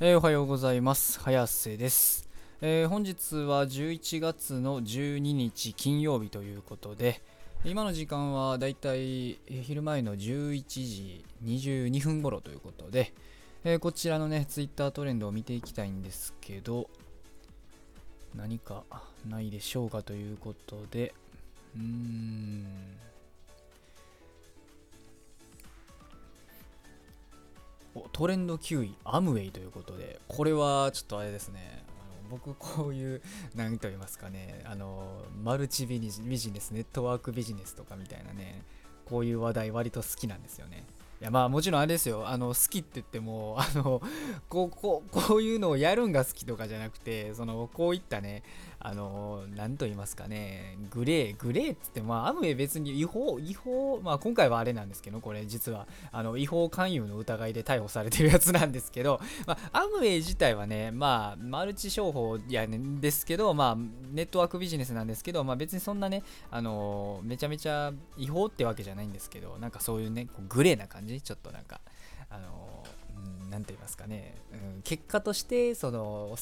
えーおはようございます。早瀬です、えー本日は11月の12日金曜日ということで、今の時間はだいたい昼前の11時22分頃ということで、えーこちらのね、ツイッタートレンドを見ていきたいんですけど、何かないでしょうかということで、うーん。トレンド9位アムウェイということでこれはちょっとあれですねあの僕こういう何と言いますかねあのマルチビジビジネスネットワークビジネスとかみたいなねこういう話題割と好きなんですよね。いやまあもちろんあれですよ。あの好きって言ってもあのこうこうこういうのをやるんが好きとかじゃなくてそのこういったねあの何と言いますかねグレーグレーっつってまあアムウェイ別に違法違法まあ今回はあれなんですけどこれ実はあの違法勧誘の疑いで逮捕されてるやつなんですけど、まあ、アムウェイ自体はねまあマルチ商法やねんですけどまあネットワークビジネスなんですけどまあ別にそんなねあのめちゃめちゃ違法ってわけじゃないんですけどなんかそういうねこうグレーな感じ？ちょっとなんかあのうんなんて言いますかね、うん、結果としてその、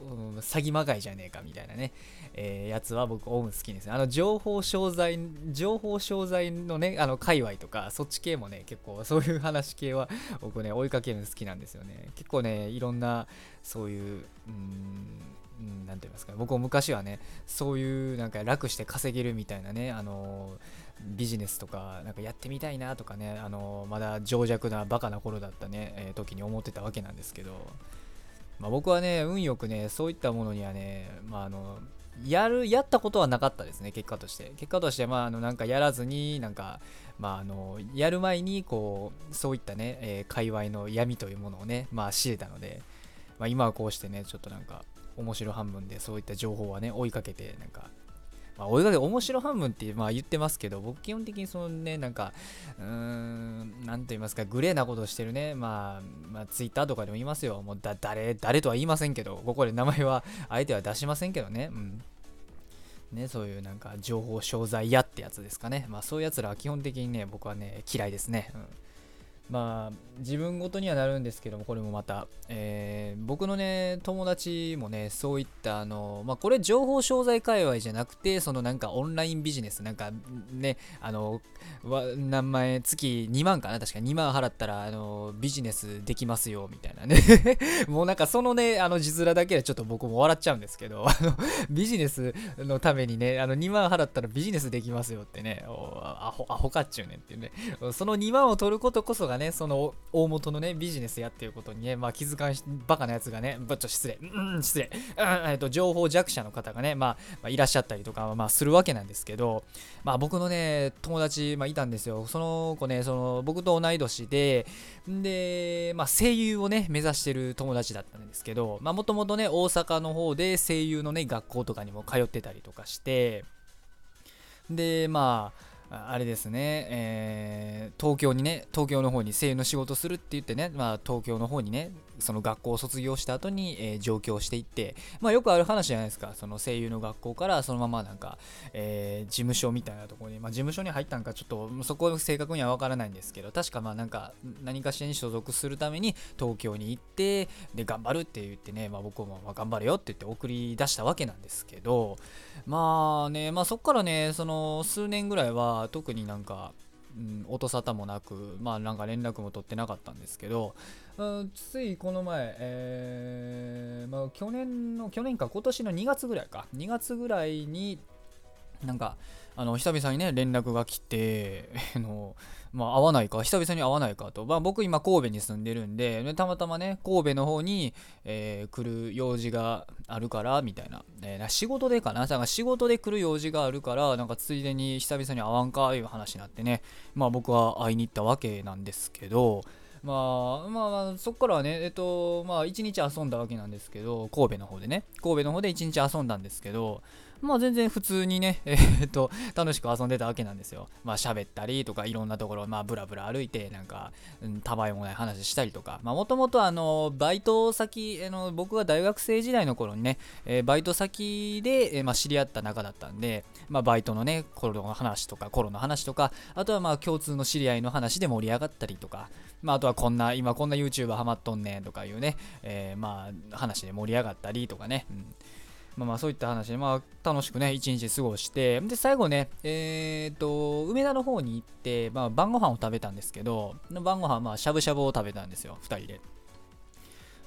うん詐欺まがいじゃねえかみたいなね、えーやつは僕オウム好きですねあの情報商材情報商材のねあの界隈とかそっち系もね結構そういう話系は僕ね追いかけるの好きなんですよね。結構ねいろんなそういううんなんて言いますか僕も昔はねそういうなんか楽して稼げるみたいなねあのビジネスとかなんかやってみたいなとかねあのまだ情弱なバカな頃だったね、えー時に思ってたわけなんですけど、まあ、僕はね運よくねそういったものにはね、まあ、あのやるやったことはなかったですね結果として。結果としてまああのなんかやらずになんかまああのやる前にこうそういったね、えー界隈の闇というものをねまあ知れたので、まあ、今はこうしてねちょっとなんか面白半分でそういった情報はね追いかけてなんかまあ、追いかけ面白半分ってまあ言ってますけど僕基本的にそのねなんかうーんなんと言いますかグレーなことしてるねまあ、まあ、ツイッターとかでも言いますよもうだ誰誰とは言いませんけどここで名前は相手は出しませんけどねうんね、そういうなんか情報商材屋ってやつですかね。まあそういうやつらは基本的にね、僕はね、嫌いですね。うんまあ自分ごとにはなるんですけどもこれもまた、えー僕のね友達もねそういったあのまあこれ情報商材界隈じゃなくてそのなんかオンラインビジネスなんかねあの何万円月2万かな確か。2万払ったらあのビジネスできますよみたいなね。もうなんかそのねあの字面だけでちょっと僕も笑っちゃうんですけどあのビジネスのためにねあの2万払ったらビジネスできますよってね。おアホアホかっちゅうねんっていうね。その2万を取ることこそがね、その大元のね、ビジネスやっていうことにね、まあ気づかんし、バカなやつがね、ぶっちょ失礼、うん、失礼、うん、えっと、情報弱者の方がね、まあ、まあ、いらっしゃったりとか、まあ、するわけなんですけど、まあ僕のね、友達、まあいたんですよ。その子ね、その、僕と同い年で、で、まあ声優をね、目指してる友達だったんですけど、まあもともとね、大阪の方で声優のね、学校とかにも通ってたりとかして、で、まあ、あれですね、えー東京にね、東京の方に声優の仕事するって言ってね、まあ、東京の方にね、その学校を卒業した後に、えー上京していって、まあ、よくある話じゃないですか、その声優の学校からそのままなんか、えー事務所みたいなところに、まあ、事務所に入ったんか、ちょっとそこ正確には分からないんですけど、確かまあなんか、何かしらに所属するために東京に行って、で、頑張るって言ってね、まあ、僕もま頑張れよって言って送り出したわけなんですけど、まあね、まあそっからね、その数年ぐらいは特になんか、うん、音沙汰もなく、まあなんか連絡も取ってなかったんですけど、ついこの前、えーまあ去年の、去年か今年の2月ぐらいか、2月ぐらいに、なんか、あの、久々にね、連絡が来て、あの、まあ、会わないか、久々に会わないかと。まあ、僕今神戸に住んでるんで、たまたまね、神戸の方に、えー来る用事があるから、みたいな。えー仕事でかななんか仕事で来る用事があるから、なんかついでに久々に会わんか、いう話になってね、まあ僕は会いに行ったわけなんですけど、まあ、まあ、そこからはね、えっと、まあ、一日遊んだわけなんですけど、神戸の方でね、神戸の方で一日遊んだんですけど、まあ全然普通にね、えー、っと、楽しく遊んでたわけなんですよ。まあ喋ったりとか、いろんなところ、まあブラブラ歩いて、なんか、うん、たわいもない話したりとか、まあもともとあの、バイト先、あの僕が大学生時代の頃にね、えー、バイト先で、えー、まあ、知り合った仲だったんで、まあバイトのね、頃の話とか、頃の話とか、あとはまあ共通の知り合いの話で盛り上がったりとか、まああとはこんな、今こんな YouTuber ハマっとんねんとかいうね、えー、まあ話で盛り上がったりとかね、うん。まあまあそういった話で、まあ楽しくね、一日過ごして、で、最後ね、えっ、と、梅田の方に行って、まあ晩ご飯を食べたんですけど、晩ご飯まあしゃぶしゃぶを食べたんですよ、2人で。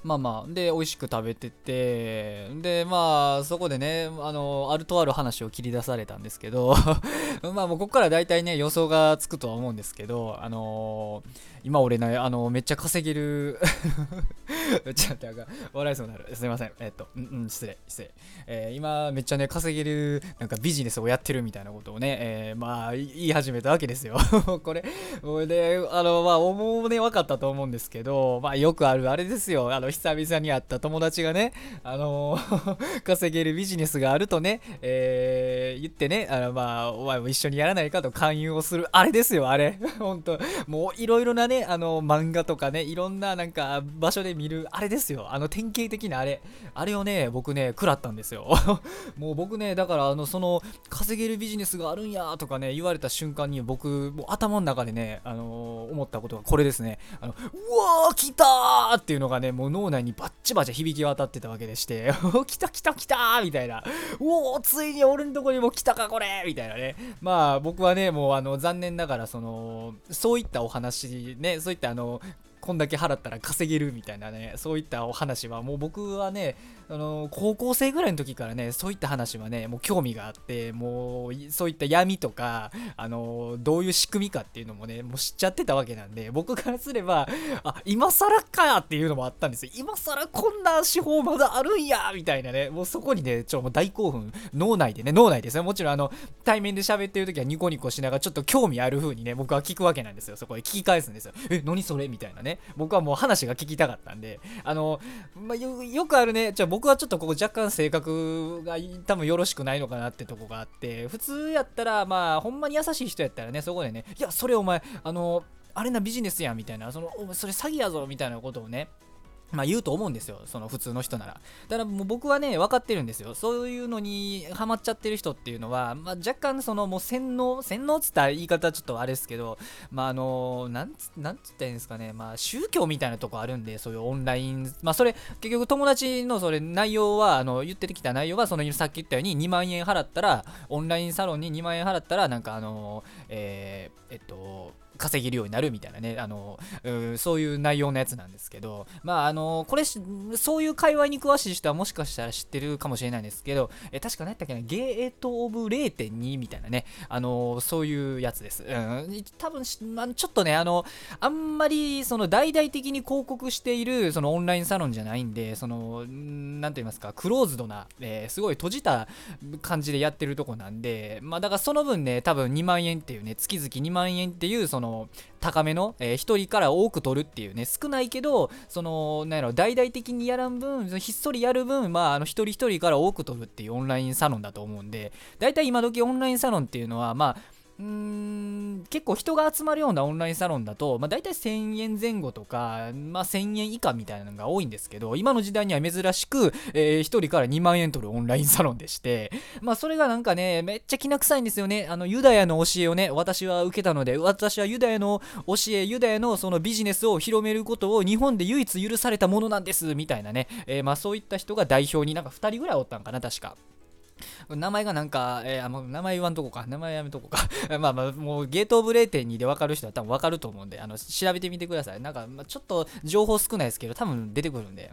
まあまあ、で、美味しく食べてて、で、まあ、そこでね、あの、あるとある話を切り出されたんですけど まあもうここから大体ね、予想がつくとは思うんですけど、あのー今俺ね、あの、めっちゃ稼げる ちょっとなんか、笑いそうになる。すいません。えっと、うん、うん、失礼、失礼。えー、今、めっちゃね、稼げる、なんかビジネスをやってるみたいなことをね、えー、まあ、言い始めたわけですよ。これ、これで、あの、まあ、思うね、分かったと思うんですけど、まあ、よくあるあれですよ。あの、久々に会った友達がね、あの 稼げるビジネスがあるとね、えー、言ってね、あの、まあ、お前も一緒にやらないかと勧誘をする、あれですよ、あれ。本当もう、いろいろなね、あの、漫画とかね、いろんななんか場所で見る、あれですよ。あの典型的なあれ。あれをね、僕ね、食らったんですよ。もう僕ね、だからあの、その、稼げるビジネスがあるんやとかね、言われた瞬間に僕、もう頭の中でね、あのー、思ったことがこれですね。あの、うわー来たーっていうのがね、もう脳内にバッチバチ響き渡ってたわけでして、来た来た来たーみたいな。おおついに俺のとこにも来たかこれみたいなね。まあ僕はね、もうあの、残念ながら、その、そういったお話ね、そういったあの、こんだけ払ったら稼げるみたいなね、そういったお話はもう僕はね、あの高校生ぐらいの時からねそういった話はねもう興味があってもうそういった闇とかあのどういう仕組みかっていうのもねもう知っちゃってたわけなんで僕からすればあ今更かっていうのもあったんですよ。今更こんな手法まだあるんやみたいなねもうそこにねちょもう大興奮。脳内でね脳内ですねもちろんあの対面で喋ってる時はニコニコしながらちょっと興味ある風にね僕は聞くわけなんですよ。そこで聞き返すんですよ。え何それみたいなね。僕はもう話が聞きたかったんであの、まあ、よくあるねじゃ僕はちょっとここ若干性格が多分よろしくないのかなってとこがあって普通やったらまあほんまに優しい人やったらねそこでねいやそれお前あのあれなビジネスやんみたいなそのそれ詐欺やぞみたいなことをねまあ言うと思うんですよ、その普通の人なら。だからもう僕はね、分かってるんですよ。そういうのにハマっちゃってる人っていうのは、まあ、若干そのもう洗脳、洗脳っつった言い方ちょっとあれですけど、まああの、なんつ、なんつったらいいんですかね、まあ宗教みたいなとこあるんで、そういうオンライン、まあそれ、結局友達のそれ内容は、あの、言ってきた内容は、そのさっき言ったように2万円払ったら、オンラインサロンに2万円払ったら、なんかあの、えー、えっと、稼げるようになるみたいなね、あの、うそういう内容のやつなんですけど、まあ、あの、これ、そういう界隈に詳しい人はもしかしたら知ってるかもしれないんですけど、え確か何やったっけな、ゲートオブ0.2みたいなね、あの、そういうやつです。うん、多分、まあ、ちょっとね、あの、あんまり、その、大々的に広告している、その、オンラインサロンじゃないんで、その、なんて言いますか、クローズドな、えー、すごい閉じた感じでやってるとこなんで、まあ、だからその分ね、多分2万円っていうね、月々2万円っていう、その、の高めの、えー、1人から多く取るっていうね少ないけどそのなんやろ大々的にやらん分ひっそりやる分まああの一人一人から多く取るっていうオンラインサロンだと思うんで大体今時オンラインサロンっていうのはまあうーん結構人が集まるようなオンラインサロンだと、まあ、大体1000円前後とか、まあ、1000円以下みたいなのが多いんですけど今の時代には珍しく、えー、1人から2万円取るオンラインサロンでしてまあそれがなんかねめっちゃきな臭いんですよね。あのユダヤの教えをね私は受けたので私はユダヤの教えユダヤのそのビジネスを広めることを日本で唯一許されたものなんですみたいなね、えー、まあそういった人が代表になんか2人ぐらいおったんかな確か。名前がなんか、えー、あもう名前言わんとこか。名前やめとこか。まあまあ、もうゲートオブ0.2で分かる人は多分分かると思うんで、あの調べてみてください。なんか、まあ、ちょっと情報少ないですけど、多分出てくるんで、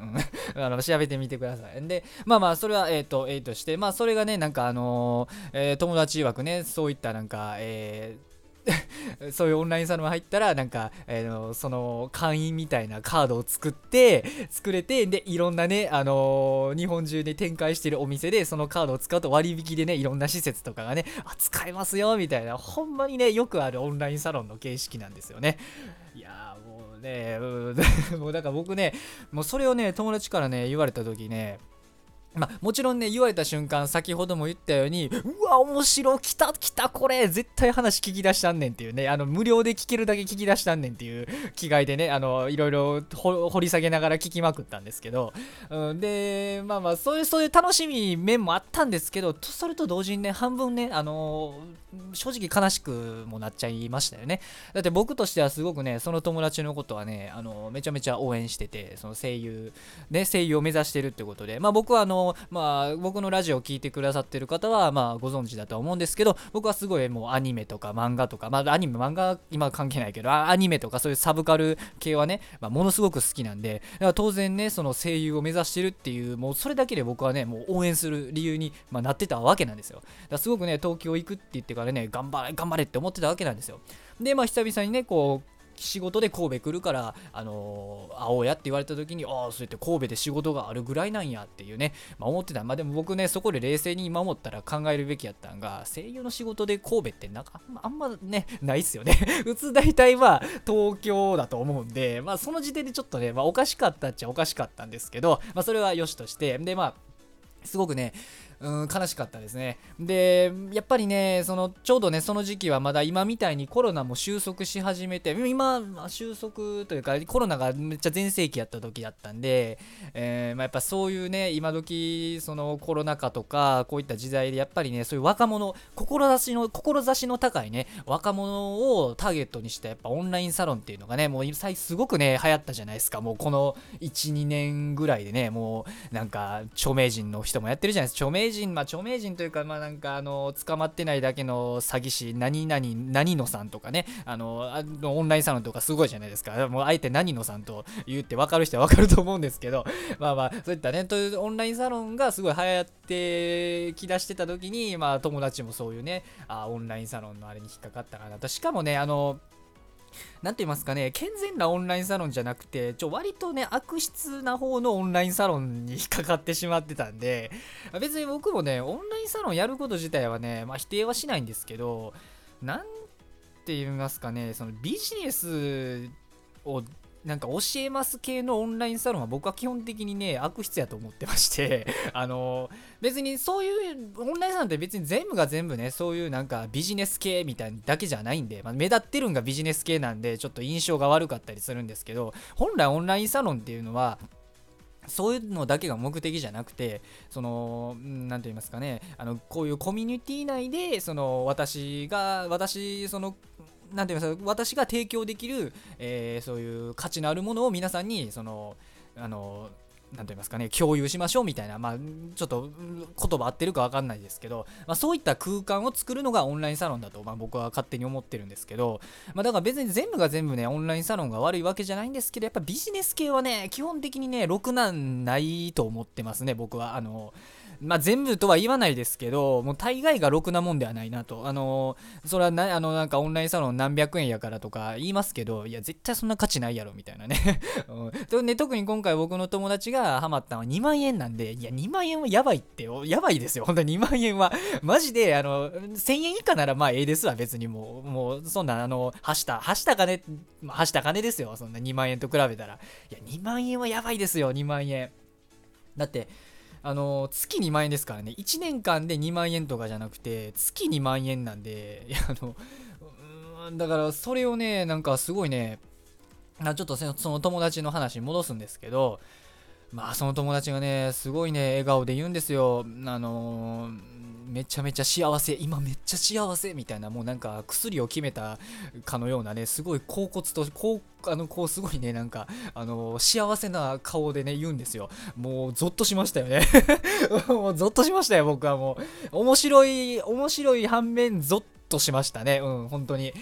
うん、あの調べてみてください。で、まあまあ、それは、えっ、ー、と、えー、として、まあ、それがね、なんかあのー、え、友達曰くね、そういったなんか、えー、そういうオンラインサロン入ったらなんか、えー、その会員みたいなカードを作って作れてでいろんなね、あのー、日本中で展開してるお店でそのカードを使うと割引でねいろんな施設とかがねあ使えますよみたいなほんまにねよくあるオンラインサロンの形式なんですよね。いやもうね もうだから僕ねもうそれをね友達からね言われた時ねまあ、もちろんね、言われた瞬間、先ほども言ったように、うわ、面白、来た、来た、これ、絶対話聞き出したんねんっていうね、あの、無料で聞けるだけ聞き出したんねんっていう気概でね、あの、いろいろ掘り下げながら聞きまくったんですけど、うん、で、まあまあ、そういう、そういう楽しみ面もあったんですけど、とそれと同時にね、半分ね、あの正直悲しくもなっちゃいましたよね。だって僕としてはすごくね、その友達のことはね、あのめちゃめちゃ応援してて、その声優、ね、声優を目指してるってことで、まあ僕はあの、まあ、僕のラジオを聴いてくださってる方は、まあ、ご存知だと思うんですけど、僕はすごいもうアニメとか漫画とか、まあ、アニメ、漫画今関係ないけど、アニメとかそういうサブカル系はね、まあ、ものすごく好きなんで、だから当然ね、その声優を目指してるっていう、もうそれだけで僕はね、もう応援する理由に、まあ、なってたわけなんですよ。だすごくね、東京行くって言ってからね、頑張れ、頑張れって思ってたわけなんですよ。で、まあ、久々にね、こう、仕事で神戸来るから、あのー、会おうやって言われた時に、ああ、そうやって神戸で仕事があるぐらいなんやっていうね、まあ、思ってた。まあでも僕ね、そこで冷静に今思ったら考えるべきやったんが、声優の仕事で神戸ってなんかあんまね、ないっすよね。普通大体は東京だと思うんで、まあその時点でちょっとね、まあおかしかったっちゃおかしかったんですけど、まあそれは良しとして、でまあ、すごくね、うん、悲しかったですね。で、やっぱりね、そのちょうどね、その時期はまだ今みたいにコロナも収束し始めて、今、収束というか、コロナがめっちゃ全盛期やった時だったんで、えー、まあ、やっぱそういうね、今時そのコロナ禍とか、こういった時代で、やっぱりね、そういう若者、志の、志の高いね、若者をターゲットにしたやっぱオンラインサロンっていうのがね、もうすごくね、流行ったじゃないですか。もうこの1、2年ぐらいでね、もうなんか著名人の人もやってるじゃないですか。著名名人、まあ著名人というか、まあなんかあの、捕まってないだけの詐欺師、何々、何野さんとかね、あの、オンラインサロンとかすごいじゃないですか。もうあえて何野さんと言って分かる人は分かると思うんですけど、まあまあ、そういったね、というオンラインサロンがすごい流行ってきだしてた時に、まあ友達もそういうね、あオンラインサロンのあれに引っかかったかなと。しかもね、あの、何て言いますかね、健全なオンラインサロンじゃなくて、ちょ、割とね、悪質な方のオンラインサロンに引っかかってしまってたんで、別に僕もね、オンラインサロンやること自体はね、まあ、否定はしないんですけど、なんて言いますかね、そのビジネスをなんか教えます系のオンラインサロンは僕は基本的にね、悪質やと思ってまして あの、別にそういうオンラインサロンって別に全部が全部ね、そういうなんかビジネス系みたいなだけじゃないんで、まあ、目立ってるんがビジネス系なんで、ちょっと印象が悪かったりするんですけど、本来オンラインサロンっていうのは、そういうのだけが目的じゃなくて、その、なんて言いますかね、あの、こういうコミュニティ内で、その、私が、私、その、なんて言いますか私が提供できる、えー、そういう価値のあるものを皆さんにそのあのなんと言いますかね、共有しましょうみたいな、まあ、ちょっと言葉合ってるか分かんないですけど、まあ、そういった空間を作るのがオンラインサロンだと、まあ、僕は勝手に思ってるんですけど、まあ、だから別に全部が全部ね、オンラインサロンが悪いわけじゃないんですけど、やっぱビジネス系はね、基本的にね、ろくなんないと思ってますね、僕は。あのまあ、全部とは言わないですけど、もう大概がろくなもんではないなと。あのー、それはな、あの、なんかオンラインサロン何百円やからとか言いますけど、いや、絶対そんな価値ないやろ、みたいなね。うん、で特に今回僕の友達がハマったのは2万円なんで、いや、2万円はやばいって、やばいですよ。本当に2万円は。マジで、あの、1000円以下ならまあええですわ、別にもう。もう、そんな、あの、はした、はした金、はした金ですよ、そんな2万円と比べたら。いや、2万円はやばいですよ、2万円。だって、あの月2万円ですからね。1年間で2万円とかじゃなくて月2万円なんであのだからそれをねなんかすごいねちょっとその友達の話に戻すんですけどまあその友達がねすごいね笑顔で言うんですよ。あのーめちゃめちゃ幸せ今めっちゃ幸せみたいなもうなんか薬を決めたかのようなねすごい恍惚とこうあのこうすごいねなんかあの幸せな顔でね言うんですよ。もうゾッとしましたよね。もうゾッとしましたよ僕はもう。面白い面白い反面ゾッとしましたね。うん本当に。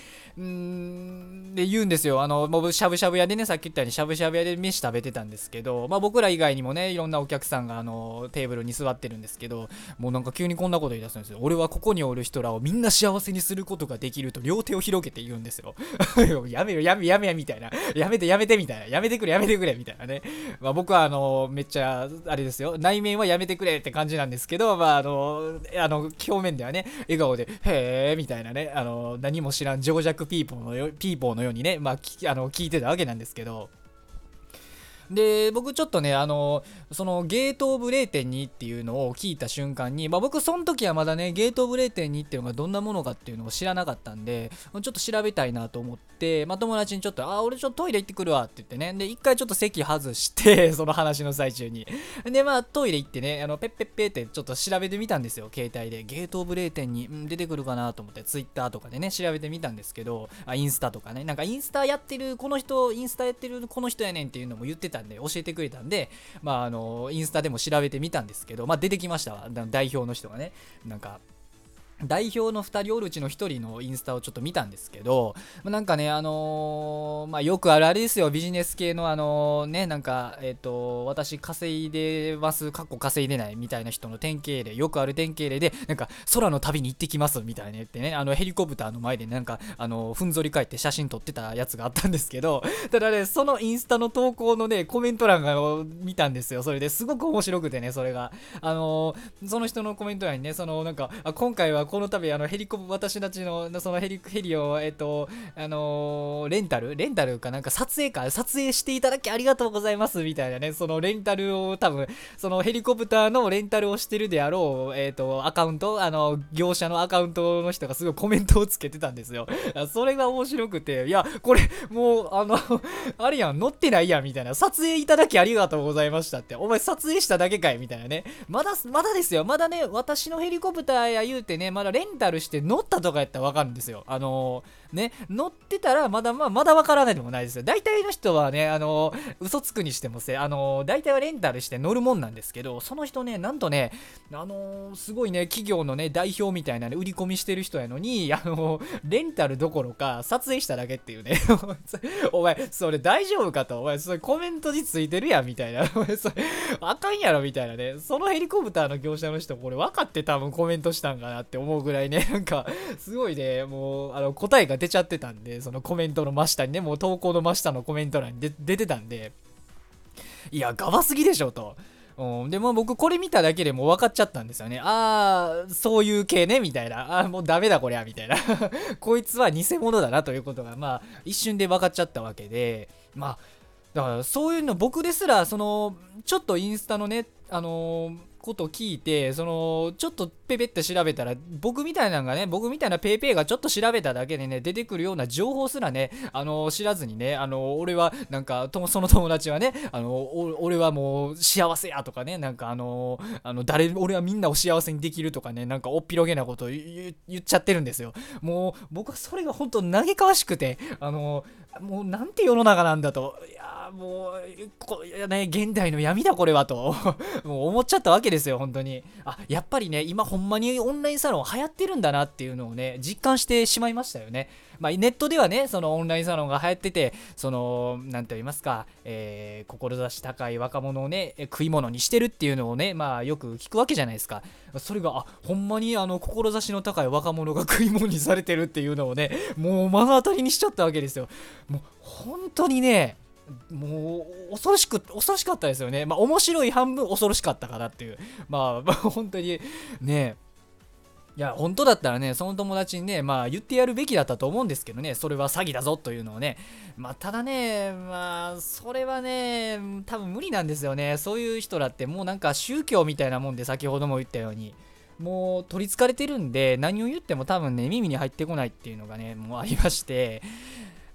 んで言うんですよ。あの、もうしゃぶしゃぶ屋でね、さっき言ったようにしゃぶしゃぶ屋で飯食べてたんですけど、まあ僕ら以外にもね、いろんなお客さんがあの、テーブルに座ってるんですけど、もうなんか急にこんなこと言い出すんですよ。俺はここにおる人らをみんな幸せにすることができると両手を広げて言うんですよ。やめよ、やめ、やめや、みたいな。やめて、やめて、みたいな。やめてくれ、やめてくれ、みたいなね。まあ僕はあの、めっちゃ、あれですよ。内面はやめてくれって感じなんですけど、まああの、あの、表面ではね、笑顔で、へー、みたいなね、あの、何も知らん情弱ピーポーのよピーポーのようにね、まあ、あの聞いてたわけなんですけど、で僕ちょっとねあのそのゲートオブ0.2っていうのを聞いた瞬間に、まあ、僕その時はまだねゲートオブ0.2っていうのがどんなものかっていうのを知らなかったんでちょっと調べたいなと思って、まあ、友達にちょっと「あ俺ちょっとトイレ行ってくるわ」って言ってねで一回ちょっと席外して その話の最中に。でまあトイレ行ってねあのペッペッペってちょっと調べてみたんですよ携帯で。ゲートオブ0.2、うん、出てくるかなと思ってツイッターとかでね調べてみたんですけどあインスタとかね。なんかインスタやってるこの人インスタやってるこの人やねんっていうのも言ってたんで教えてくれたんで、まあ、あのインスタでも調べてみたんですけど、まあ、出てきましたわ。代表の人がね。なんか代表の2人おるうちの1人のインスタをちょっと見たんですけど、なんかね、あのー、まあ、よくあるあれですよ、ビジネス系の、あの、ね、なんか、えっ、ー、と、私稼いでます、過去稼いでないみたいな人の典型例、よくある典型例で、なんか、空の旅に行ってきますみたいな言ってね、あの、ヘリコプターの前で、なんか、あの、ふんぞり返って写真撮ってたやつがあったんですけど、ただね、そのインスタの投稿のね、コメント欄が見たんですよ、それですごく面白くてね、それが。あのその人のコメント欄にね、その、なんか、あ今回はこの度あのヘリコプ私たちのそのヘリヘリをえっとあのー、レンタル？レンタルかなんか撮影か？撮影していただきありがとうございますみたいなねそのレンタルを多分そのヘリコプターのレンタルをしてるであろうえっとアカウント？あの業者のアカウントの人がすごいコメントをつけてたんですよ。それが面白くていやこれもうあのあれやん乗ってないやんみたいな。撮影いただきありがとうございましたって。お前撮影しただけかいみたいなね。まだまだですよ。まだね私のヘリコプターや言うてねまだレンタルして乗ったとかやったらわかるんですよ。あのー、ね、乗ってたらまだまあ、まだわからないでもないですよ。大体の人はね、あの、嘘つくにしてもせ、あの、大体はレンタルして乗るもんなんですけど、その人ね、なんとね、あのすごいね、企業のね、代表みたいなね、売り込みしてる人やのに、あのレンタルどころか、撮影しただけっていうね。お前、それ大丈夫かと。お前、それコメントについてるやん、みたいな。お前、それ、あかんやろ、みたいなね。そのヘリコプターの業者の人、これ分かって多分コメントしたんかなって思うぐらいね、なんか、すごいね、もう、あの、答えが出出ちゃってたんで、そのコメントの真下にね、もう投稿の真下のコメント欄に出てたんで、いや、ガバすぎでしょ、と。うん、でも僕これ見ただけでも分かっちゃったんですよね。ああ、そういう系ね、みたいな。ああ、もうダメだこりゃ、みたいな。こいつは偽物だなということが、まあ、一瞬で分かっちゃったわけで、まあ、だからそういうの僕ですら、その、ちょっとインスタのね、あのーこと聞いて、その、ちょっとペペって調べたら、僕みたいなのがね、僕みたいな paypay がちょっと調べただけでね、出てくるような情報すらね、あの、知らずにね、あの、俺は、なんか、その友達はね、あの、俺はもう幸せやとかね、なんかあの、あの、誰、俺はみんなを幸せにできるとかね、なんかおっぴろげなこと言っちゃってるんですよ。もう、僕はそれが本当嘆かわしくて、あの、もうなんて世の中なんだと。いやもう、こね、現代の闇だこれはと。もう思っちゃったわけですよ、本当に。あ、やっぱりね、今ほんまにオンラインサロン流行ってるんだなっていうのをね、実感してしまいましたよね。まあ、ネットではね、そのオンラインサロンが流行ってて、その、なんて言いますか、えー、志高い若者をね、食い物にしてるっていうのをね、まあ、よく聞くわけじゃないですか。それが、あ、ほんまにあの、志の高い若者が食い物にされてるっていうのをね、もう目の当たりにしちゃったわけですよ。もう、本当にね、もう恐ろしく恐ろしかったですよね。まあ面白い半分恐ろしかったかなっていう。まあ、まあ、本当にねいや、本当だったらね、その友達にね、まあ言ってやるべきだったと思うんですけどね、それは詐欺だぞというのをね。まあただね、まあそれはね、多分無理なんですよね。そういう人だってもうなんか宗教みたいなもんで先ほども言ったように。もう取りつかれてるんで何を言っても多分ね耳に入ってこないっていうのがねもうありまして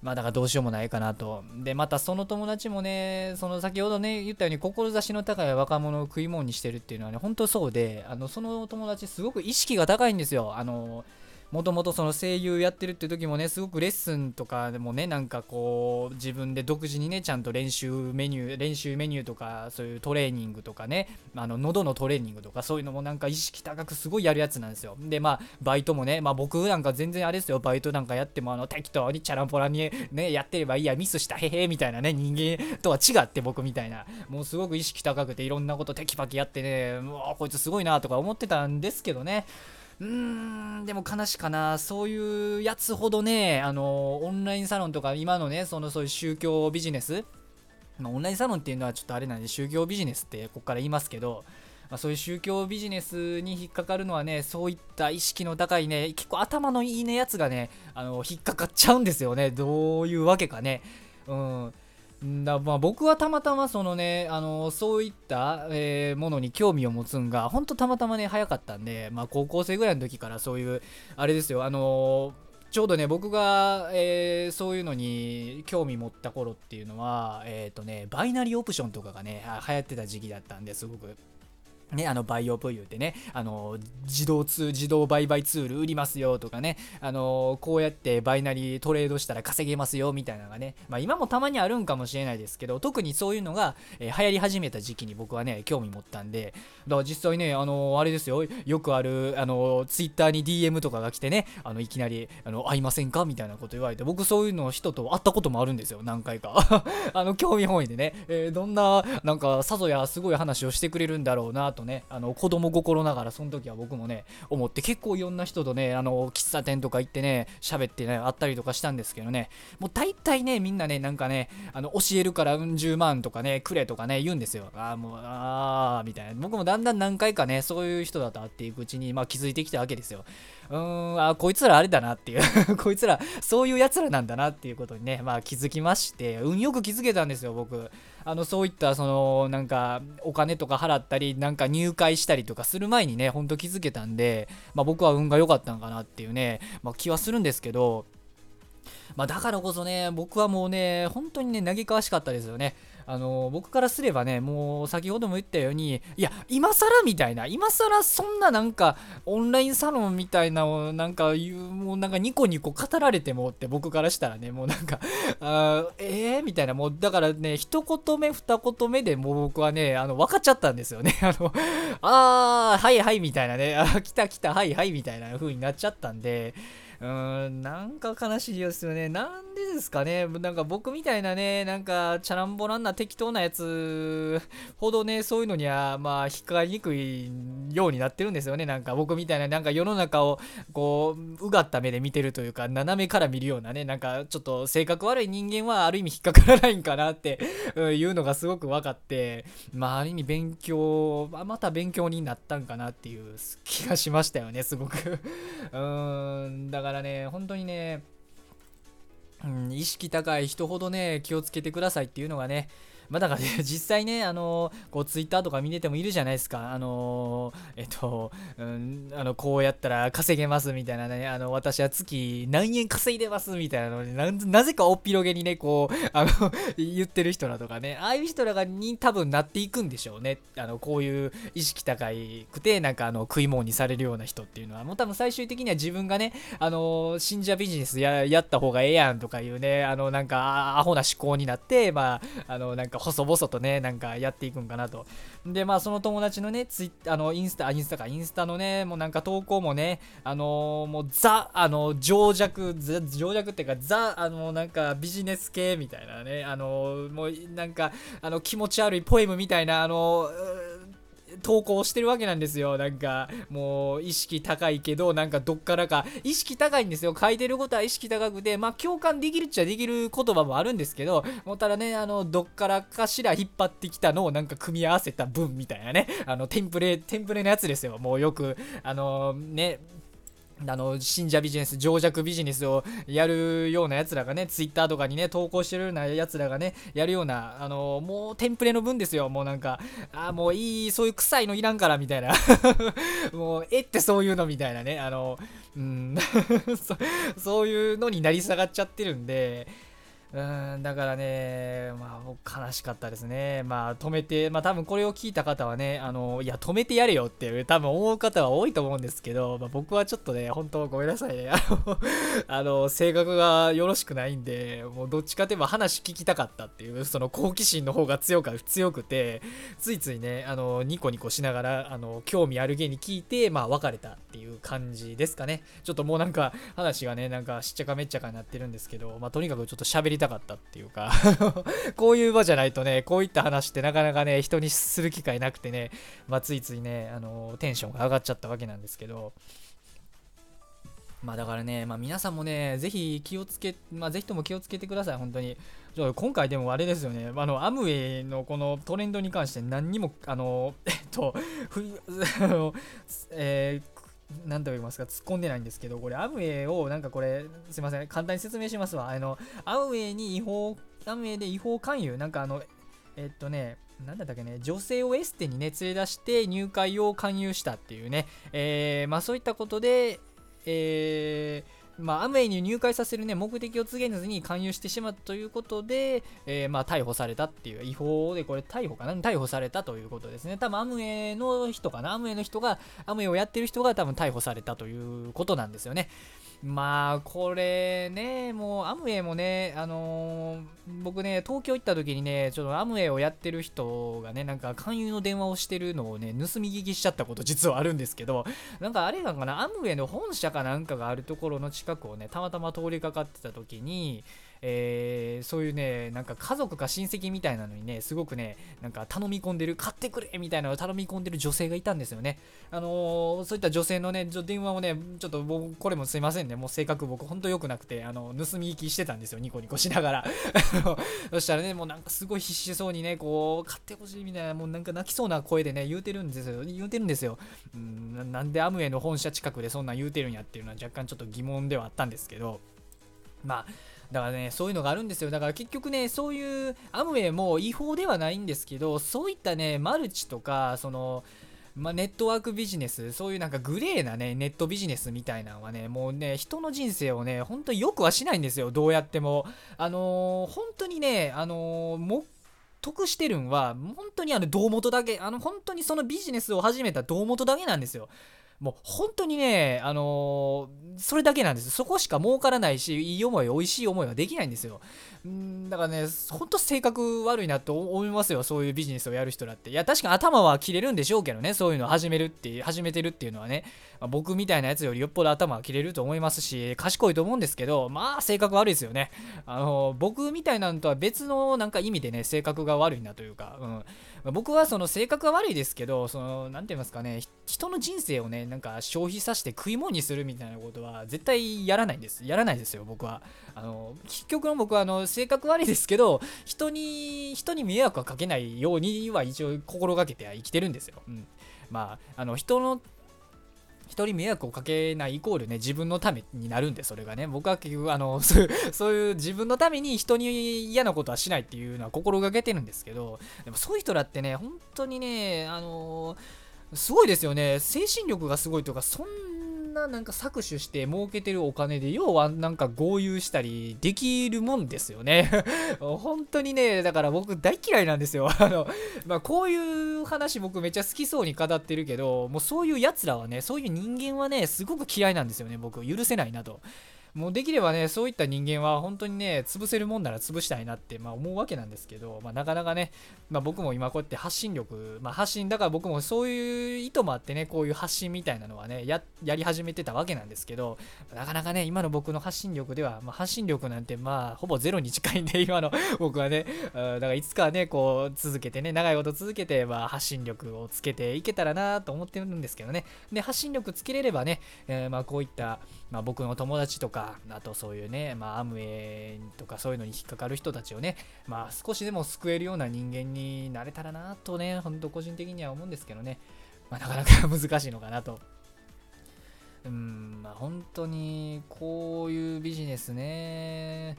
まあだからどうしようもないかなと。で、またその友達もね、その先ほどね、言ったように志の高い若者を食い物にしてるっていうのはね、本当そうで、あの、その友達すごく意識が高いんですよ。あの、もともとその声優やってるって時もねすごくレッスンとかでもねなんかこう自分で独自にねちゃんと練習メニュー練習メニューとかそういうトレーニングとかねあの喉のトレーニングとかそういうのもなんか意識高くすごいやるやつなんですよ。でまあバイトもねまあ僕なんか全然あれですよ。バイトなんかやってもあの適当にチャランポラにねやってればいいやミスしたへへみたいなね人間とは違って僕みたいな。もうすごく意識高くていろんなことテキパキやってねうわこいつすごいなとか思ってたんですけどね。うーん、でも悲しかな。そういうやつほどね、あの、オンラインサロンとか、今のね、そのそういう宗教ビジネス、まあ、オンラインサロンっていうのはちょっとあれなんで、宗教ビジネスってここから言いますけど、まあ、そういう宗教ビジネスに引っかかるのはね、そういった意識の高いね、結構頭のいいねやつがね、あの、引っかかっちゃうんですよね。どういうわけかね。うん。だまあ僕はたまたまそのねあのそういった、え、ものに興味を持つんが本当たまたまね早かったんで、まあ、高校生ぐらいの時からそういうあれですよあのちょうどね僕が、えー、そういうのに興味持った頃っていうのはえっ、ー、とねバイナリーオプションとかがね流行ってた時期だったんですごく。ね、あのバイオプユーってね、あの自動ツ自動売買ツール売りますよとかね、あのこうやってバイナリートレードしたら稼げますよみたいなのがね、まあ、今もたまにあるんかもしれないですけど、特にそういうのが、えー、流行り始めた時期に僕はね、興味持ったんで、だから実際ね、あのあれですよ、よくある、あのツイッターに DM とかが来てね、あのいきなり、あの会いませんかみたいなこと言われて、僕そういうの人と会ったこともあるんですよ、何回か。あの興味本位でね、えー、どんな、なんかさぞやすごい話をしてくれるんだろうなととね、あの子供心ながらその時は僕もね思って結構いろんな人とねあの喫茶店とか行ってね喋ってね会ったりとかしたんですけどね。もう大体ねみんなねなんかねあの教えるからうん十万とかねくれとかね言うんですよ。ああもうああみたいな。僕もだんだん何回かねそういう人だと会っていくうちにまあ気づいてきたわけですよ。うーんあこいつらあれだなっていう。こいつらそういうやつらなんだなっていうことにねまあ気づきまして運よく気づけたんですよ僕。あのそういったそのなんかお金とか払ったりなんか入会したりとかする前にねほんと気づけたんで、まあ、僕は運が良かったんかなっていうね、まあ、気はするんですけどまあ、だからこそね僕はもうね本当にね嘆かわしかったですよね。あの僕からすればねもう先ほども言ったようにいや今更みたいな今更そんななんかオンラインサロンみたいなのなんか言うもうなんかニコニコ語られてもって僕からしたらねもうなんかあえー、みたいなもうだからね一言目二言目でもう僕はねあの分かっちゃったんですよね。あのあーはいはいみたいなねあ来た来たはいはいみたいな風になっちゃったんでうーん、なんか悲しいですよね。なんでですかね。なんか僕みたいなね、なんかチャランボランな適当なやつ ほどね、そういうのには、まあ、引っかかりにくいようになってるんですよね。なんか僕みたいな、なんか世の中を、こう、うがった目で見てるというか、斜めから見るようなね、なんかちょっと性格悪い人間はある意味引っかからないんかなっていうのがすごく分かって、まあ、ある意味勉強、また勉強になったんかなっていう気がしましたよね、すごく うーん、だからからね、本当にね、うん、意識高い人ほどね、気をつけてくださいっていうのがね、まあだからね、実際ね、あの、こうツイッターとか見ててもいるじゃないですか。あの、えっと、うん、あの、こうやったら稼げますみたいなね、あの、私は月何円稼いでますみたいなのにな、なぜかおっぴろげにね、こう、あの言ってる人らとかね、ああいう人らがに多分なっていくんでしょうね。あの、こういう意識高いくて、なんかあの、食い物にされるような人っていうのは、もう多分最終的には自分がね、あの、信者ビジネスややった方がええやんとかいうね、あの、なんか、アホな思考になって、まあ、あの、なんか、細々とね、なんかやっていくんかなと。で、まあ、その友達のね、ツイあの、インスタ、インスタか、インスタのね、もうなんか投稿もね、あのー、もうザ、あの、情弱、情弱っていうか、ザ、あの、なんかビジネス系みたいなね、あのー、もうなんか、あの、気持ち悪いポエムみたいな、あの投稿してるわけなんですよ。なんか、もう、意識高いけど、なんかどっからか、意識高いんですよ。書いてることは意識高くて、まあ、共感できるっちゃできる言葉もあるんですけど、もうただね、あの、どっからかしら引っ張ってきたのをなんか組み合わせた文みたいなね、あの、テンプレ、テンプレのやつですよ。もうよく、あの、ね、あの信者ビジネス、情弱ビジネスをやるような奴らがね、ツイッターとかにね、投稿してるような奴らがね、やるような、あのもうテンプレの分ですよ、もうなんか、あもういい、そういう臭いのいらんからみたいな、もう、えってそういうのみたいなね、あの、うん。そ、そういうのになり下がっちゃってるんで、うんだからね、まあ、悲しかったですね。まあ、止めて、まあ、多分これを聞いた方はね、あの、いや、止めてやれよっていう、多分思う方は多いと思うんですけど、まあ、僕はちょっとね、本当ごめんなさいね。あの、あの性格がよろしくないんで、もうどっちかといえば話聞きたかったっていう、その好奇心の方が強か強くて、ついついね、あの、ニコニコしながら、あの、興味あるげに聞いて、まあ、別れたっていう感じですかね。ちょっともうなんか、話がね、なんか、しっちゃかめっちゃかになってるんですけど、まあ、とにかくちょっと喋りたかったっていうか こういう場じゃないとね、こういった話ってなかなかね、人にする機会なくてね、まあ、ついついね、あのテンションが上がっちゃったわけなんですけど、まあだからね、まあ皆さんもね、ぜひ気をつけ、まあぜひとも気をつけてください、本当に。今回でもあれですよね、あの、アムウェイのこのトレンドに関して何にも、あの、えっと、え、何と言いますか突っ込んでないんですけどこれアムウェイをなんかこれすいません簡単に説明しますわ。あのアムウェイに違法アムウェイで違法勧誘なんかあのえっとねなんだったっけね、女性をエステにね、連れ出して入会を勧誘したっていうね、えー、まあそういったことで、えー、まあ、アムウェイに入会させる、ね、目的を告げずに勧誘してしまったということで、えー、まあ、逮捕されたっていう、違法で、これ逮捕かな？逮捕されたということですね。多分アムウェイの人かな？アムウェイの人が、アムウェイをやってる人が多分逮捕されたということなんですよね。まあ、これね、もうアムウェイもね、あのー、僕ね、東京行った時にね、ちょっとアムウェイをやってる人がね、なんか勧誘の電話をしてるのをね、盗み聞きしちゃったこと実はあるんですけど、なんかあれなんかな、アムウェイの本社かなんかがあるところの近くをね、たまたま通りかかってた時に、えー、そういうね、なんか家族か親戚みたいなのにね、すごくね、なんか頼み込んでる、買ってくれみたいなのを頼み込んでる女性がいたんですよね。あのー、そういった女性のね、電話をね、ちょっと僕、これもすいませんね、もう性格僕、ほんと良くなくて、あの、盗み聞きしてたんですよ、ニコニコしながら。そしたらね、もうなんかすごい必死そうにね、こう、買ってほしいみたいな、もうなんか泣きそうな声でね、言うてるんですよ、言うてるんですよ。うんなんでアムウェイの本社近くでそんなん言うてるんやっていうのは若干ちょっと疑問ではあったんですけど、まあ、だからね、そういうのがあるんですよ。だから結局ね、そういう、アムウェイも違法ではないんですけど、そういったね、マルチとか、その、まあ、ネットワークビジネス、そういうなんかグレーなね、ネットビジネスみたいなのはね、もうね、人の人生をね、本当によくはしないんですよ、どうやっても。あのー、本当にね、あのー、も得してるんは、本当にあの、胴元だけ、あの、本当にそのビジネスを始めた胴元だけなんですよ。もう本当にね、あのー、それだけなんです。そこしか儲からないし、いい思い、美味しい思いはできないんですよ。んだからね、ほんと性格悪いなと思いますよ、そういうビジネスをやる人だって。いや、確かに頭は切れるんでしょうけどね、そういうのを始めるって、始めてるっていうのはね、まあ、僕みたいなやつよりよっぽど頭は切れると思いますし、賢いと思うんですけど、まあ、性格悪いですよね。あのー、僕みたいなのとは別のなんか意味でね、性格が悪いなというか、うん。僕はその性格は悪いですけど、その、なて言いますかね、人の人生をね、なんか消費させて食い物にするみたいなことは絶対やらないんです。やらないですよ、僕は。あの、結局の僕はあの、性格悪いですけど、人に、人に迷惑はかけないようには一応心がけては生きてるんですよ。うん。まあ、あの、人の人に迷惑をかけないイコールね、自分のためになるんで、それがね。僕は結局、あの、そういう自分のために人に嫌なことはしないっていうのは心がけてるんですけど、でもそういう人だってね、本当にね、あのすごいですよね。精神力がすごいというか、そんななんか搾取して儲けてるお金で要はなんか豪遊したりできるもんですよね。本当にねだから僕大嫌いなんですよ。あのまあこういう話僕めっちゃ好きそうに語ってるけどもうそういうやつらはねそういう人間はねすごく嫌いなんですよね僕。許せないなと。もうできればね、そういった人間は本当にね、潰せるもんなら潰したいなって、まあ、思うわけなんですけど、まあ、なかなかね、まあ、僕も今こうやって発信力、まあ、発信、だから僕もそういう意図もあってね、こういう発信みたいなのはね、やり始めてたわけなんですけど、なかなかね、今の僕の発信力では、まあ、発信力なんて、まあ、ほぼゼロに近いんで、今の 僕はね、だからいつかはね、こう、続けてね、長いこと続けて、まあ、発信力をつけていけたらなと思ってるんですけどね。で、発信力つけれればね、えー、まあ、こういった、まあ、僕の友達とか、あとそういうね、まあ、アムウェイとかそういうのに引っかかる人たちをね、まあ、少しでも救えるような人間になれたらなとね、ほんと個人的には思うんですけどね、まあ、なかなか 難しいのかなと。うん、まあ、本当にこういうビジネスね、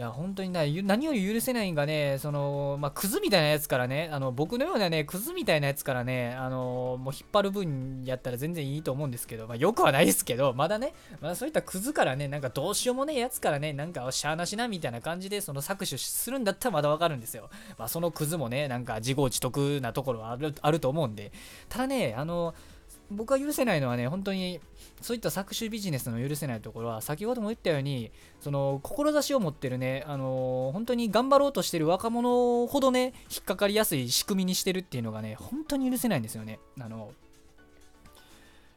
いや、本当にな、何より許せないんがね、その、まあ、クズみたいなやつからね、あの、僕のようなね、クズみたいなやつからね、あの、もう引っ張る分やったら全然いいと思うんですけど、まあ、よくはないですけど、まだね、まあ、そういったクズからね、なんかどうしようもねえやつからね、なんかしゃーなしなみたいな感じで、その搾取するんだったらまだわかるんですよ。まあ、そのクズもね、なんか自業自得なところはあるあると思うんで、ただね、あの、僕が許せないのはね、本当にそういった搾取ビジネスの許せないところは、先ほども言ったように、その志を持ってるね、あの本当に頑張ろうとしてる若者ほどね、引っかかりやすい仕組みにしてるっていうのがね、本当に許せないんですよね。あの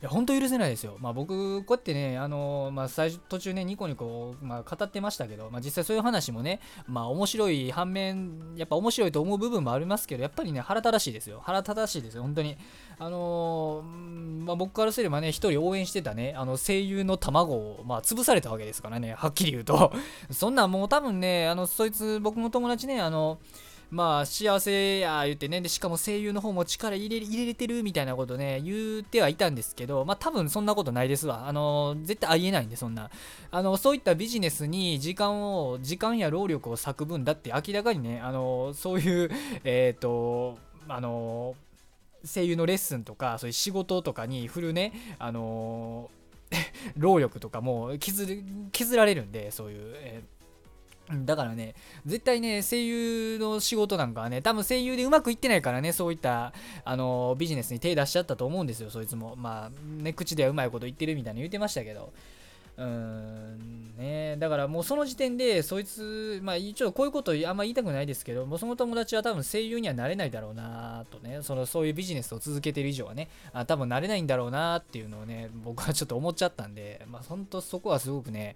や、本当許せないですよ。まあ僕、こうやってね、あのまあ最初、途中ね、ニコニコ、まあ語ってましたけど、まあ実際そういう話もね、まあ面白い反面、やっぱ面白いと思う部分もありますけど、やっぱりね、腹立たしいですよ。腹立たしいですよ、本当に。あのまあ僕からすればね、一人応援してたね、あの声優の卵を、まあ潰されたわけですからね、はっきり言うと。そんなんもう多分ね、あの、そいつ、僕の友達ね、あの、まあ幸せや言ってね。でしかも声優の方も力入れ入れれてるみたいなことね言ってはいたんですけどまあ多分そんなことないですわ。あの絶対ありえないんでそんな。あのそういったビジネスに時間を時間や労力を割く分だって明らかにねあのそういう えっ、とあの声優のレッスンとかそういう仕事とかに振るねあの 労力とかも削削られるんでそういう、えーだからね、絶対ね、声優の仕事なんかはね、多分声優でうまくいってないからね、そういった、あのビジネスに手出しちゃったと思うんですよ、そいつも。まあ、ね、口ではうまいこと言ってるみたいに言ってましたけど。うーん、ね、だからもうその時点で、そいつ、まあ、一応こういうことあんま言いたくないですけど、もうその友達は多分声優にはなれないだろうなとね、そのそういうビジネスを続けてる以上はね、あ多分なれないんだろうなっていうのをね、僕はちょっと思っちゃったんで、まあ、本当そこはすごくね、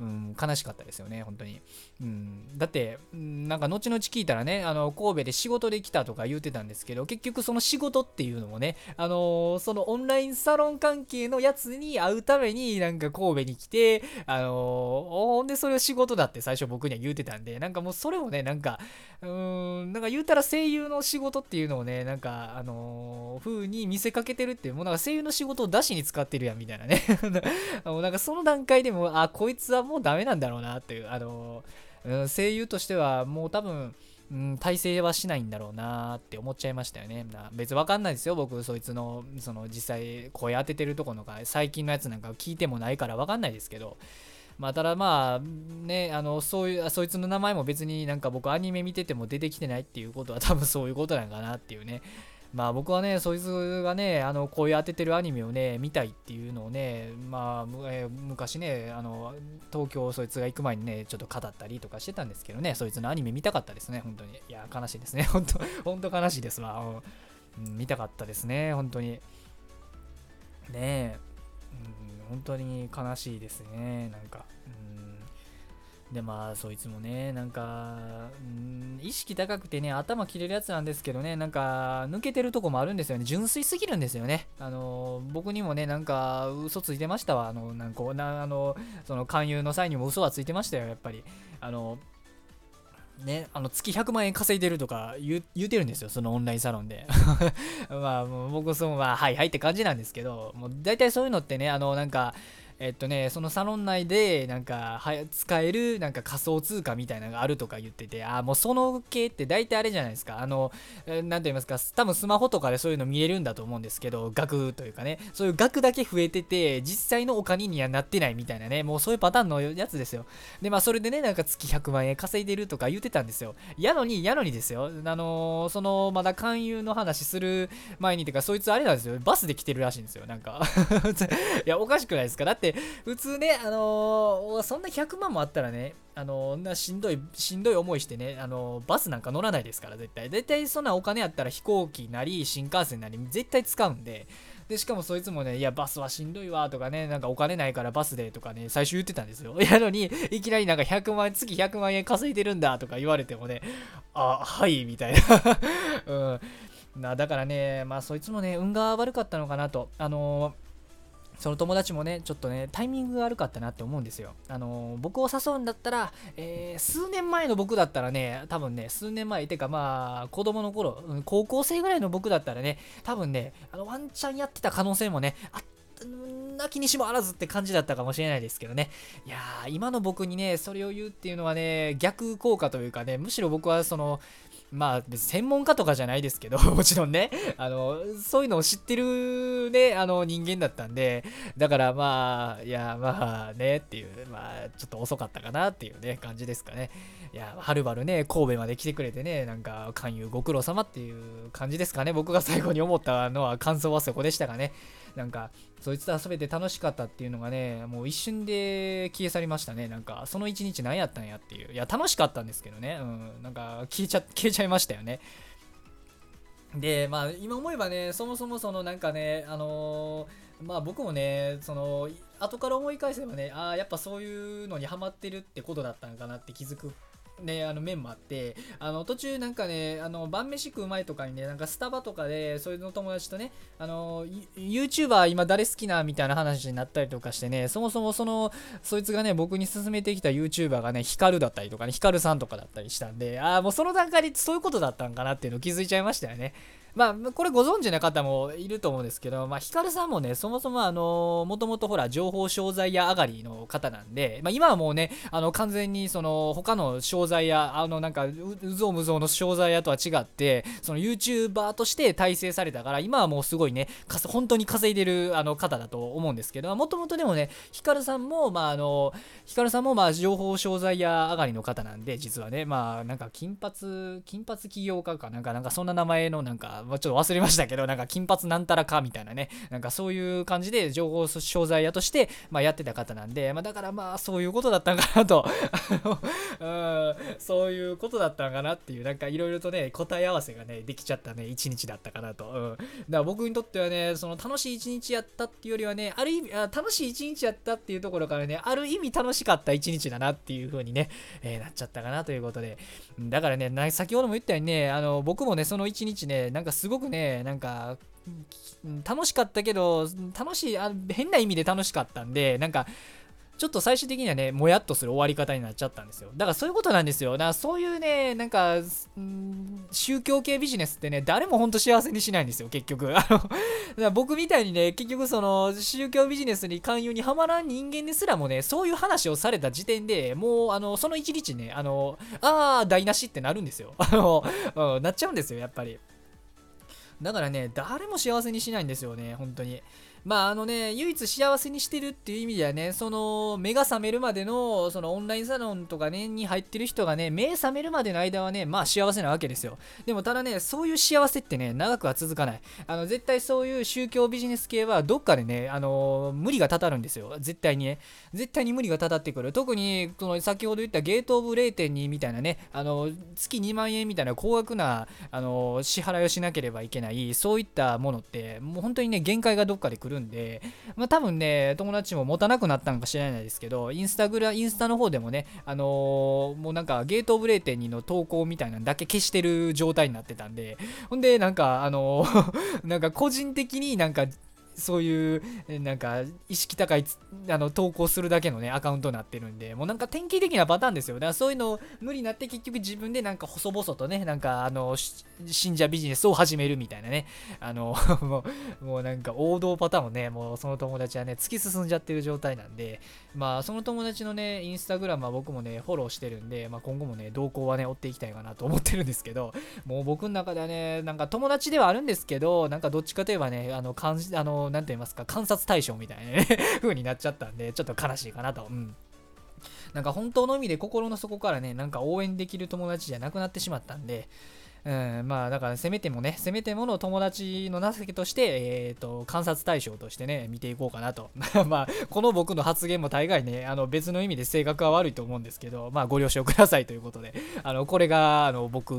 うん、悲しかったですよね、本当に。うん、だって、なんか後々聞いたらね、あの神戸で仕事で来たとか言ってたんですけど、結局その仕事っていうのもね、あのー、そのオンラインサロン関係のやつに会うためになんか神戸に来て、あのー、ほんでそれを仕事だって最初僕には言うてたんで、なんかもうそれをね、なんか、うーん、なんか言うたら声優の仕事っていうのをね、なんか、あのー、風に見せかけてるっていう、もうなんか声優の仕事を出しに使ってるやんみたいなね。もうなんかその段階でも、あ、こいつはもうダメなんだろうなっていう、あのー、うん声優としてはもう多分、うん、体制はしないんだろうなって思っちゃいましたよね。別わかんないですよ、僕、そいつの、その実際声当ててるとこのか、最近のやつなんか聞いてもないからわかんないですけど、まあ、ただまあ、ね、あの、そういう、そいつの名前も別になんか僕アニメ見てても出てきてないっていうことは多分そういうことなんかなっていうね。まあ僕はね、そいつがね、あの、声当ててるアニメをね、見たいっていうのをね、まあ、えー、昔ね、あの、東京そいつが行く前にね、ちょっと語ったりとかしてたんですけどね、そいつのアニメ見たかったですね、本当に。いや、悲しいですね、本当、本当悲しいですわ。うん、見たかったですね、本当に。ねえ、うん、本当に悲しいですね、なんか。うんでまあそいつもねなんかん意識高くてね頭切れるやつなんですけどねなんか抜けてるとこもあるんですよね。純粋すぎるんですよね。あの僕にもねなんか嘘ついてましたわ。あのなんかなあのその勧誘の際にも嘘はついてましたよやっぱり。あのね、あの月100万円稼いでるとか言うてるんですよ、そのオンラインサロンで。まあ、もう僕その、まあ、はいはいって感じなんですけど、もう大体そういうのってね、あの、なんか、えっとね、そのサロン内でなんか使えるなんか仮想通貨みたいなのがあるとか言ってて、あもうその系って大体あれじゃないですか。あの、何と言いますか、多分スマホとかでそういうの見れるんだと思うんですけど、額というかね、そういう額だけ増えてて、実際のお金にはなってないみたいなね、もうそういうパターンのやつですよ。で、まあそれでね、なんか月100万円稼いでるとか言ってたんですよ。やのに、やのにですよ。あのー、その、まだ勧誘の話する前に、てか、そいつあれなんですよ。バスで来てるらしいんですよ。なんか いや、おかしくないですか。だって、普通ね、あのー、そんな100万もあったらね、あのー、しんどい、しんどい思いしてね、あのー、バスなんか乗らないですから、絶対。絶対そんなお金あったら飛行機なり、新幹線なり、絶対使うんで、で、しかもそいつもね、いや、バスはしんどいわとかね、なんかお金ないからバスでとかね、最初言ってたんですよ。やのに、いきなりなんか100万、月100万円稼いでるんだとか言われてもね、あ、はい、みたいな。うん。なだからね、まあそいつもね、運が悪かったのかなと。あのーその友達もね、ちょっとね、タイミングが悪かったなって思うんですよ。あのー、僕を誘うんだったら、えー、数年前の僕だったらね、多分ね、数年前、てかまあ、子供の頃、高校生ぐらいの僕だったらね、多分ね、あのワンチャンやってた可能性もね、あなきにしもあらずって感じだったかもしれないですけどね。いやー、今の僕にね、それを言うっていうのはね、逆効果というかね、むしろ僕はその、まあ別専門家とかじゃないですけど、もちろんね、あの、そういうのを知ってるね、あの人間だったんで、だからまあ、いや、まあねっていう、まあちょっと遅かったかなっていうね、感じですかね。いや、はるばるね、神戸まで来てくれてね、なんか、勧誘ご苦労様っていう感じですかね。僕が最後に思ったのは感想はそこでしたかね。なんか、そいつと遊べて楽しかったっていうのがね、もう一瞬で消え去りましたね。なんか、その一日何やったんやっていう。いや、楽しかったんですけどね。うん、なんか、消えちゃ、消えちゃいましたよね。で、まあ、今思えばね、そもそもそのなんかね、あのー、まあ僕もね、その、後から思い返せばね、ああ、やっぱそういうのにハマってるってことだったのかなって気づくね、あの面もあってあの途中なんかねあの晩飯食う前とかにねなんかスタバとかでそれの友達とねあの YouTuber 今誰好きなみたいな話になったりとかしてねそもそもそのそいつがね僕に勧めてきた YouTuber がねヒカルだったりとかねヒカルさんとかだったりしたんでああもうその段階でそういうことだったんかなっていうの気づいちゃいましたよね。まあ、これご存知な方もいると思うんですけど、まあ、ヒカルさんもね、そもそもあの、もともとほら、情報商材屋上がりの方なんで、まあ、今はもうね、あの、完全にその、他の商材屋、あの、なんか、うぞうむぞうの商材屋とは違って、その、YouTuber として体制されたから、今はもうすごいね、本当に稼いでるあの方だと思うんですけど、もともとでもね、ヒカルさんも、まあ、あの、ヒカルさんも、まあ、情報商材屋上がりの方なんで、実はね、まあ、なんか、金髪、金髪起業家かなんか、なんか、そんな名前の、なんか、まあ、ちょっと忘れましたけど、なんか金髪なんたらかみたいなね、なんかそういう感じで情報商材屋として、まあ、やってた方なんで、まあ、だからまあそういうことだったんかなと。うん、そういうことだったんかなっていう、なんかいろいろとね、答え合わせがね、できちゃったね、一日だったかなと。うん、だから僕にとってはね、その楽しい一日やったっていうよりはね、ある意味、あ楽しい一日やったっていうところからね、ある意味楽しかった一日だなっていう風にね、えー、なっちゃったかなということで。だからね、先ほども言ったようにね、あの僕もね、その一日ね、なんかすごくね、なんか楽しかったけど楽しいあ変な意味で楽しかったんでなんかちょっと最終的にはね、もやっとする終わり方になっちゃったんですよ。だからそういうことなんですよ。だからそういうね、なんか、宗教系ビジネスってね、誰も本当幸せにしないんですよ、結局。あのだから僕みたいにね、結局その宗教ビジネスに勧誘にはまらん人間ですらもね、そういう話をされた時点でもう、あの、その一日ね、あの、ああ、台無しってなるんですよ。あの、うん、なっちゃうんですよ、やっぱり。だからね、誰も幸せにしないんですよね、本当に。まああのね、唯一幸せにしてるっていう意味ではね、その目が覚めるまでのそのオンラインサロンとかね、に入ってる人がね、目覚めるまでの間はね、まあ幸せなわけですよ。でもただね、そういう幸せってね、長くは続かない。あの絶対そういう宗教ビジネス系はどっかでね、あの無理がたたるんですよ。絶対にね。絶対に無理がたたってくる。特に、その先ほど言ったゲートオブ0.2みたいなね、あの月2万円みたいな高額なあの支払いをしなければいけない、そういったものって、もう本当にね、限界がどっかで来るるんで、まあ、多分ね、友達も持たなくなったんか知らないですけど、インスタグラ、インスタの方でもね、あのー、もうなんかゲートオブ0.2の投稿みたいなのだけ消してる状態になってたんで、ほんで、なんか、あのー、なんか個人的になんかそういうなんか意識高いあの投稿するだけのねアカウントになってるんでもうなんか典型的なパターンですよだからそういうの無理になって結局自分でなんか細々とねなんかあの信者ビジネスを始めるみたいなね。あのもうもうなんか王道パターンをねもうその友達はね突き進んじゃってる状態なんでまあその友達のねインスタグラムは僕もねフォローしてるんで、まあ、今後もね動向はね追っていきたいかなと思ってるんですけど もう僕の中ではねなんか友達ではあるんですけどなんかどっちかといえばねあの感じあの何て言いますか、観察対象みたいなね 風になっちゃったんで、ちょっと悲しいかなと。うん。なんか本当の意味で心の底からね、なんか応援できる友達じゃなくなってしまったんで、うん、まあだからせめてもね、せめてもの友達の情けとして、えっ、ー、と、観察対象としてね、見ていこうかなと。まあ、この僕の発言も大概ね、あの別の意味で性格は悪いと思うんですけど、まあご了承くださいということで、あの、これがあの僕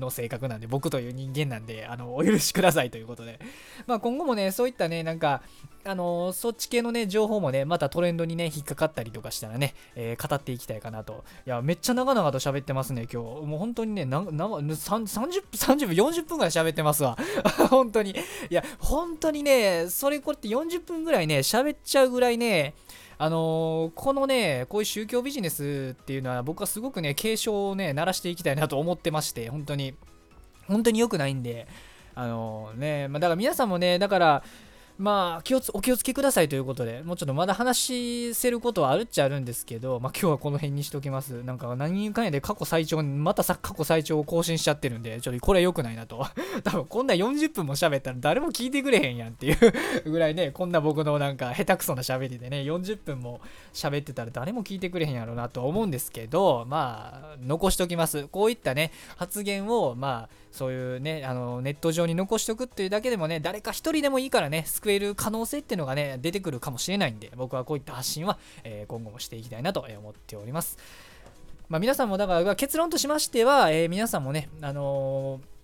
の性格なんで、僕という人間なんで、あの、お許しくださいということで、まあ今後もね、そういったね、なんか、あのそっち系のね、情報もね、またトレンドにね、引っかかったりとかしたらね、えー、語っていきたいかなと。いや、めっちゃ長々と喋ってますね、今日。もう本当にね、なな 30, 分30分、40分ぐらい喋ってますわ。本当に。いや、本当にね、それこれって40分ぐらいね、喋っちゃうぐらいね、あのー、このね、こういう宗教ビジネスっていうのは僕はすごくね、警鐘をね、鳴らしていきたいなと思ってまして、本当に、本当に良くないんで、あのー、ね、まあ、だから皆さんもね、だから、まあ気をお気をつけくださいということで、もうちょっとまだ話せることはあるっちゃあるんですけど、まあ今日はこの辺にしときます。なんか何人かんやで過去最長、またさ過去最長を更新しちゃってるんで、ちょっとこれ良くないなと。多分こんな40分も喋ったら誰も聞いてくれへんやんっていうぐらいね、こんな僕のなんか下手くそな喋りでね、40分も喋ってたら誰も聞いてくれへんやろうなと思うんですけど、まあ残しときます。こういったね、発言をまあそういうね、あのネット上に残しておくっていうだけでもね、誰か一人でもいいからね、救える可能性っていうのがね、出てくるかもしれないんで、僕はこういった発信は、えー、今後もしていきたいなと思っております。まあ、皆さんもだから結論としましては、えー、皆さんもね、あのー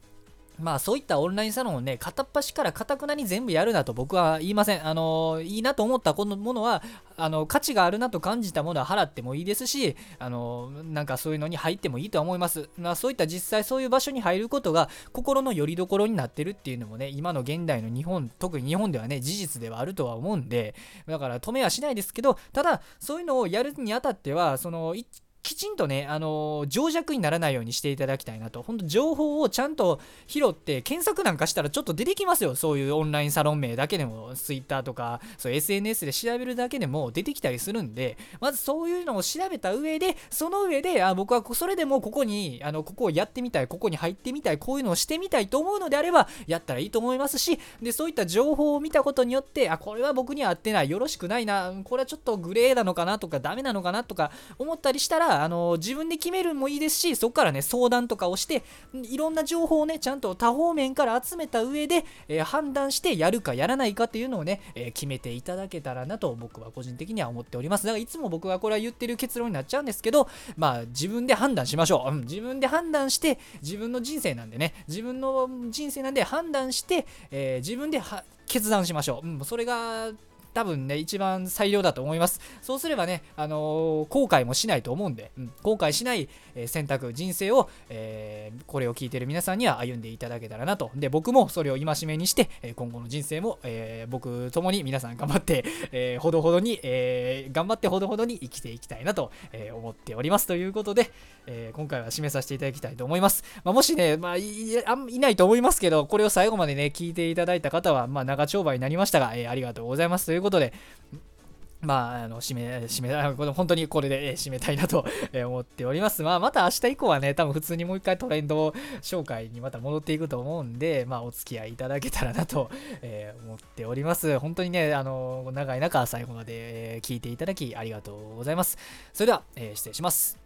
まあそういったオンラインサロンをね、片っ端からかたくなに全部やるなと僕は言いません。あのいいなと思ったこのものは、あの価値があるなと感じたものは払ってもいいですし、あのなんかそういうのに入ってもいいとは思います。まあ、そういった実際そういう場所に入ることが心の拠り所になってるっていうのもね、今の現代の日本、特に日本ではね、事実ではあるとは思うんで、だから止めはしないですけど、ただそういうのをやるにあたっては、そのきちんとね、あのー、情弱にならないようにしていただきたいなと。本当情報をちゃんと拾って、検索なんかしたらちょっと出てきますよ。そういうオンラインサロン名だけでも、Twitter とか、そう SNS で調べるだけでも出てきたりするんで、まずそういうのを調べた上で、その上で、あ僕はそれでもここに、あの、ここをやってみたい、ここに入ってみたい、こういうのをしてみたいと思うのであれば、やったらいいと思いますし、で、そういった情報を見たことによって、あ、これは僕には合ってない、よろしくないな、これはちょっとグレーなのかなとか、ダメなのかなとか思ったりしたら、あの、自分で決めるもいいですしそこからね相談とかをしていろんな情報をねちゃんと多方面から集めた上で、えー、判断してやるかやらないかっていうのをね、えー、決めていただけたらなと僕は個人的には思っております。だからいつも僕がこれは言ってる結論になっちゃうんですけどまあ自分で判断しましょう、うん、自分で判断して自分の人生なんでね自分の人生なんで判断して、えー、自分で決断しましょう、うん、それが多分ね、一番最良だと思います。そうすればね、あのー、後悔もしないと思うんで、うん、後悔しない、え、選択、人生を、えー、これを聞いてる皆さんには歩んでいただけたらなと。で、僕もそれを戒めにして、え今後の人生も、え僕ともに皆さん頑張って、えほどほどに、え頑張ってほどほどに生きていきたいなと、え思っております。ということで、え今回は締めさせていただきたいと思います。まあ、もしね、まあい、いないと思いますけど、これを最後までね、聞いていただいた方は、まあ、長丁場になりましたが、えありがとうございますといういうことで、まあ、あの、締め、締め、本当にこれで締めたいなと思っております。まあ、また明日以降はね、多分普通にもう一回トレンド紹介にまた戻っていくと思うんで、まあ、お付き合いいただけたらなと、思っております。本当にね、あの、長い中、最後まで聞いていただきありがとうございます。それでは、え、失礼します。